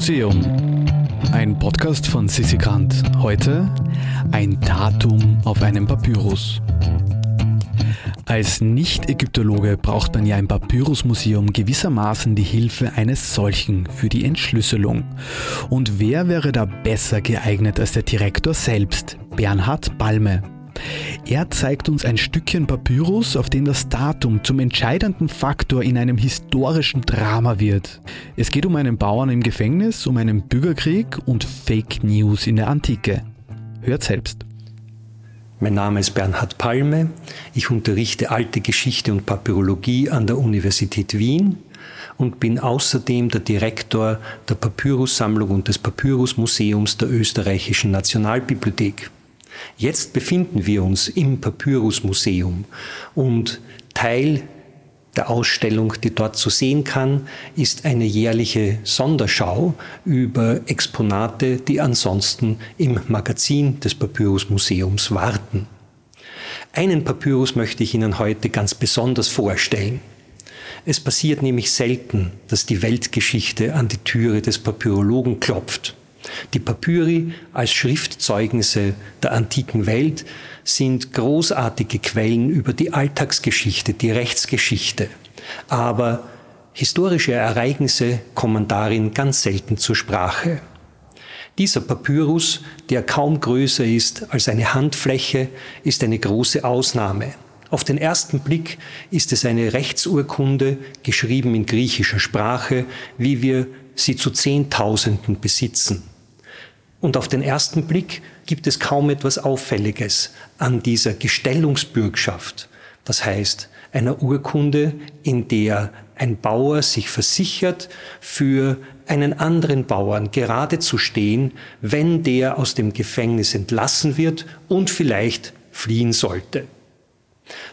Museum. Ein Podcast von Sissi Grant. Heute ein Datum auf einem Papyrus. Als Nicht-Ägyptologe braucht man ja im Papyrusmuseum gewissermaßen die Hilfe eines solchen für die Entschlüsselung. Und wer wäre da besser geeignet als der Direktor selbst, Bernhard Balme? Er zeigt uns ein Stückchen Papyrus, auf dem das Datum zum entscheidenden Faktor in einem historischen Drama wird. Es geht um einen Bauern im Gefängnis, um einen Bürgerkrieg und Fake News in der Antike. Hört selbst. Mein Name ist Bernhard Palme. Ich unterrichte alte Geschichte und Papyrologie an der Universität Wien und bin außerdem der Direktor der Papyrussammlung und des Papyrusmuseums der Österreichischen Nationalbibliothek. Jetzt befinden wir uns im Papyrusmuseum und Teil der Ausstellung, die dort zu sehen kann, ist eine jährliche Sonderschau über Exponate, die ansonsten im Magazin des Papyrusmuseums warten. Einen Papyrus möchte ich Ihnen heute ganz besonders vorstellen. Es passiert nämlich selten, dass die Weltgeschichte an die Türe des Papyrologen klopft. Die Papyri als Schriftzeugnisse der antiken Welt sind großartige Quellen über die Alltagsgeschichte, die Rechtsgeschichte. Aber historische Ereignisse kommen darin ganz selten zur Sprache. Dieser Papyrus, der kaum größer ist als eine Handfläche, ist eine große Ausnahme. Auf den ersten Blick ist es eine Rechtsurkunde, geschrieben in griechischer Sprache, wie wir sie zu Zehntausenden besitzen. Und auf den ersten Blick gibt es kaum etwas Auffälliges an dieser Gestellungsbürgschaft. Das heißt, einer Urkunde, in der ein Bauer sich versichert, für einen anderen Bauern gerade zu stehen, wenn der aus dem Gefängnis entlassen wird und vielleicht fliehen sollte.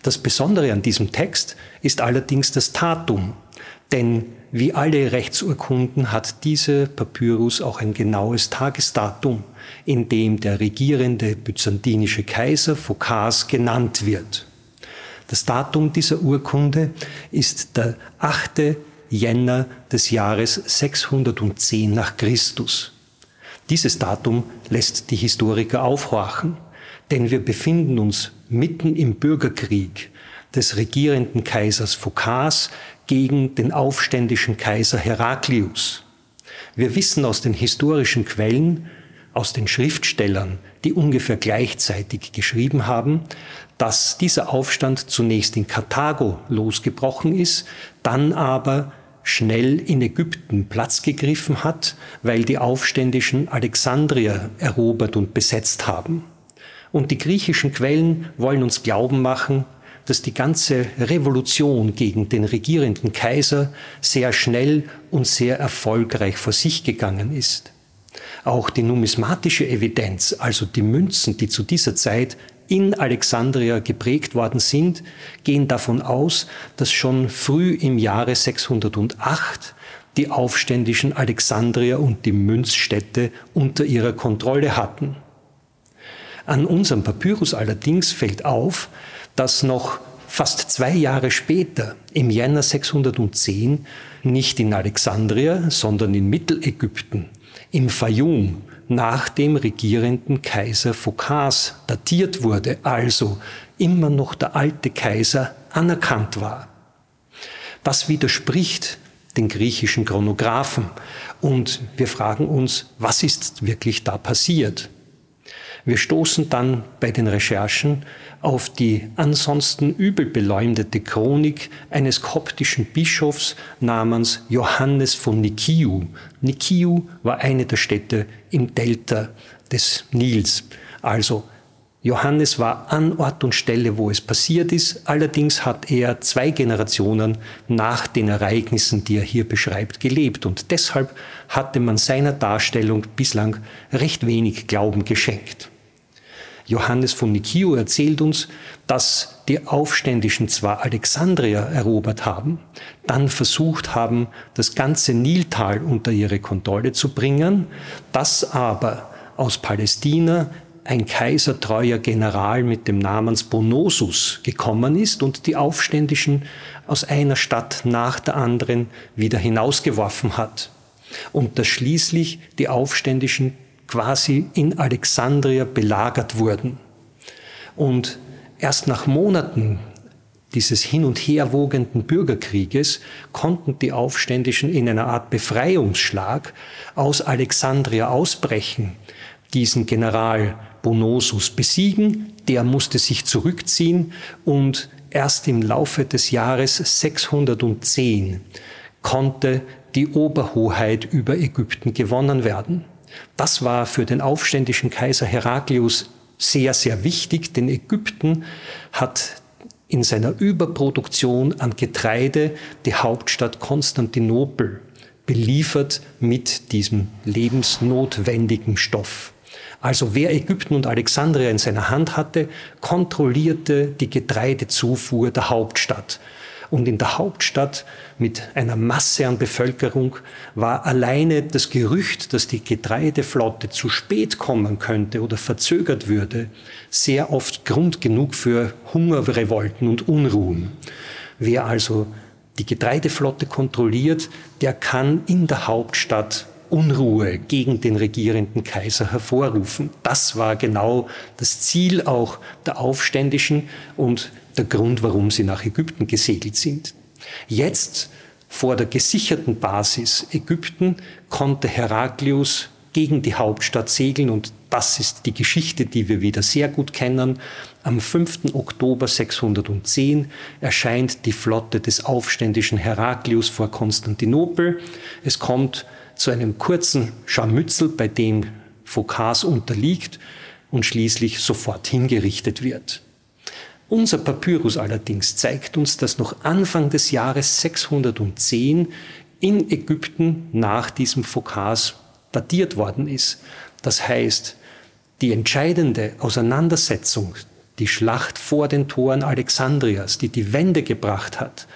Das Besondere an diesem Text ist allerdings das Datum, denn wie alle Rechtsurkunden hat diese Papyrus auch ein genaues Tagesdatum, in dem der regierende byzantinische Kaiser Phokas genannt wird. Das Datum dieser Urkunde ist der 8. Jänner des Jahres 610 nach Christus. Dieses Datum lässt die Historiker aufhorchen, denn wir befinden uns mitten im Bürgerkrieg des regierenden Kaisers Phokas gegen den aufständischen Kaiser Heraklius. Wir wissen aus den historischen Quellen, aus den Schriftstellern, die ungefähr gleichzeitig geschrieben haben, dass dieser Aufstand zunächst in Karthago losgebrochen ist, dann aber schnell in Ägypten Platz gegriffen hat, weil die Aufständischen Alexandria erobert und besetzt haben. Und die griechischen Quellen wollen uns glauben machen, dass die ganze Revolution gegen den regierenden Kaiser sehr schnell und sehr erfolgreich vor sich gegangen ist. Auch die numismatische Evidenz, also die Münzen, die zu dieser Zeit in Alexandria geprägt worden sind, gehen davon aus, dass schon früh im Jahre 608 die aufständischen Alexandrier und die Münzstädte unter ihrer Kontrolle hatten. An unserem Papyrus allerdings fällt auf, dass noch fast zwei Jahre später, im Jänner 610, nicht in Alexandria, sondern in Mittelägypten, im Fayum, nach dem regierenden Kaiser Phokas datiert wurde, also immer noch der alte Kaiser anerkannt war. Das widerspricht den griechischen Chronographen und wir fragen uns, was ist wirklich da passiert? Wir stoßen dann bei den Recherchen auf die ansonsten übel beleumdete Chronik eines koptischen Bischofs namens Johannes von Nikiu. Nikiu war eine der Städte im Delta des Nils. Also Johannes war an Ort und Stelle, wo es passiert ist. Allerdings hat er zwei Generationen nach den Ereignissen, die er hier beschreibt, gelebt. Und deshalb hatte man seiner Darstellung bislang recht wenig Glauben geschenkt. Johannes von Nikio erzählt uns, dass die Aufständischen zwar Alexandria erobert haben, dann versucht haben, das ganze Niltal unter ihre Kontrolle zu bringen, dass aber aus Palästina ein kaisertreuer General mit dem Namen Bonosus gekommen ist und die Aufständischen aus einer Stadt nach der anderen wieder hinausgeworfen hat. und dass schließlich die Aufständischen quasi in Alexandria belagert wurden. Und erst nach Monaten dieses hin und her wogenden Bürgerkrieges konnten die Aufständischen in einer Art Befreiungsschlag aus Alexandria ausbrechen, diesen General Bonosus besiegen, der musste sich zurückziehen und erst im Laufe des Jahres 610 konnte die Oberhoheit über Ägypten gewonnen werden. Das war für den aufständischen Kaiser Heraklius sehr, sehr wichtig, denn Ägypten hat in seiner Überproduktion an Getreide die Hauptstadt Konstantinopel beliefert mit diesem lebensnotwendigen Stoff. Also wer Ägypten und Alexandria in seiner Hand hatte, kontrollierte die Getreidezufuhr der Hauptstadt. Und in der Hauptstadt mit einer Masse an Bevölkerung war alleine das Gerücht, dass die Getreideflotte zu spät kommen könnte oder verzögert würde, sehr oft Grund genug für Hungerrevolten und Unruhen. Wer also die Getreideflotte kontrolliert, der kann in der Hauptstadt Unruhe gegen den regierenden Kaiser hervorrufen. Das war genau das Ziel auch der Aufständischen und der Grund, warum sie nach Ägypten gesegelt sind. Jetzt vor der gesicherten Basis Ägypten konnte Heraklius gegen die Hauptstadt segeln und das ist die Geschichte, die wir wieder sehr gut kennen. Am 5. Oktober 610 erscheint die Flotte des aufständischen Heraklius vor Konstantinopel. Es kommt zu einem kurzen Scharmützel, bei dem Phokas unterliegt und schließlich sofort hingerichtet wird. Unser Papyrus allerdings zeigt uns, dass noch Anfang des Jahres 610 in Ägypten nach diesem Phokas datiert worden ist. Das heißt, die entscheidende Auseinandersetzung, die Schlacht vor den Toren Alexandrias, die die Wende gebracht hat,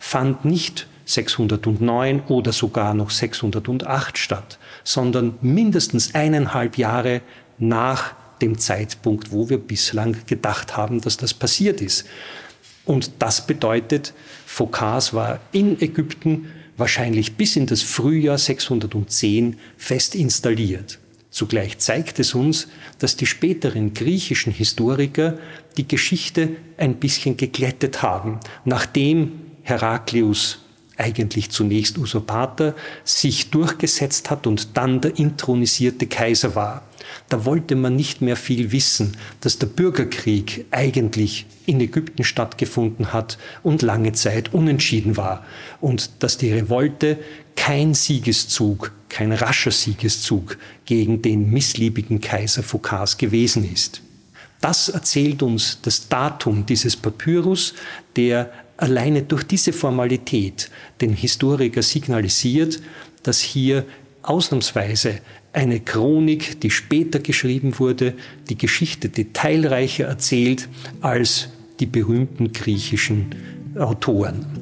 fand nicht 609 oder sogar noch 608 statt, sondern mindestens eineinhalb Jahre nach dem Zeitpunkt, wo wir bislang gedacht haben, dass das passiert ist. Und das bedeutet, Phokas war in Ägypten wahrscheinlich bis in das Frühjahr 610 fest installiert. Zugleich zeigt es uns, dass die späteren griechischen Historiker die Geschichte ein bisschen geglättet haben, nachdem Heraklius eigentlich zunächst Usurpator, sich durchgesetzt hat und dann der intronisierte Kaiser war. Da wollte man nicht mehr viel wissen, dass der Bürgerkrieg eigentlich in Ägypten stattgefunden hat und lange Zeit unentschieden war und dass die Revolte kein Siegeszug, kein rascher Siegeszug gegen den missliebigen Kaiser Phokas gewesen ist. Das erzählt uns das Datum dieses Papyrus, der alleine durch diese Formalität den Historiker signalisiert, dass hier ausnahmsweise eine Chronik, die später geschrieben wurde, die Geschichte detailreicher erzählt als die berühmten griechischen Autoren.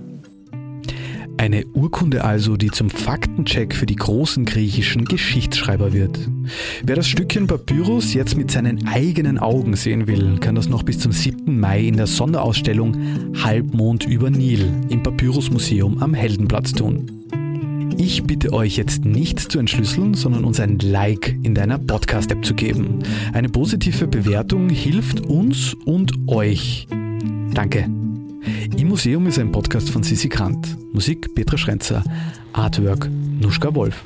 Eine Urkunde also, die zum Faktencheck für die großen griechischen Geschichtsschreiber wird. Wer das Stückchen Papyrus jetzt mit seinen eigenen Augen sehen will, kann das noch bis zum 7. Mai in der Sonderausstellung Halbmond über Nil im Papyrusmuseum am Heldenplatz tun. Ich bitte euch jetzt nicht zu entschlüsseln, sondern uns ein Like in deiner Podcast-App zu geben. Eine positive Bewertung hilft uns und euch. Danke. Im Museum ist ein Podcast von Sissi Grant. Musik Petra Schrenzer. Artwork Nuschka Wolf.